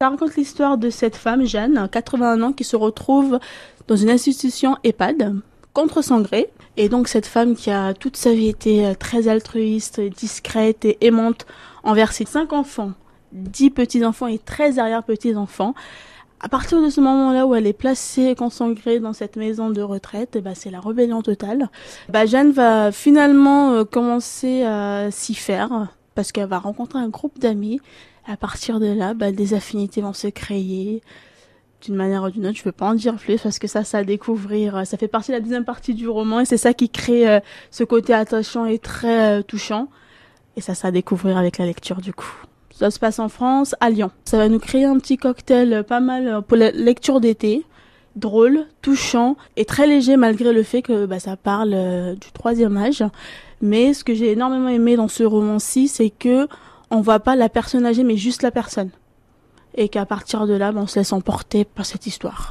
Ça raconte l'histoire de cette femme, Jeanne, 81 ans, qui se retrouve dans une institution EHPAD contre son gré. Et donc cette femme qui a toute sa vie été euh, très altruiste, discrète et aimante envers ses cinq enfants, dix petits-enfants et 13 arrière-petits-enfants, à partir de ce moment-là où elle est placée gré dans cette maison de retraite, ben, c'est la rébellion totale. Bah, Jeanne va finalement euh, commencer à s'y faire parce qu'elle va rencontrer un groupe d'amis. À partir de là, bah, des affinités vont se créer d'une manière ou d'une autre. Je ne peux pas en dire plus parce que ça, ça à découvrir. Ça fait partie de la deuxième partie du roman et c'est ça qui crée euh, ce côté attachant et très euh, touchant. Et ça, ça à découvrir avec la lecture du coup. Ça se passe en France, à Lyon. Ça va nous créer un petit cocktail euh, pas mal pour la lecture d'été. Drôle, touchant et très léger malgré le fait que bah, ça parle du troisième âge. Mais ce que j'ai énormément aimé dans ce roman-ci, c'est que on voit pas la personne âgée, mais juste la personne et qu'à partir de là, ben, on se laisse emporter par cette histoire.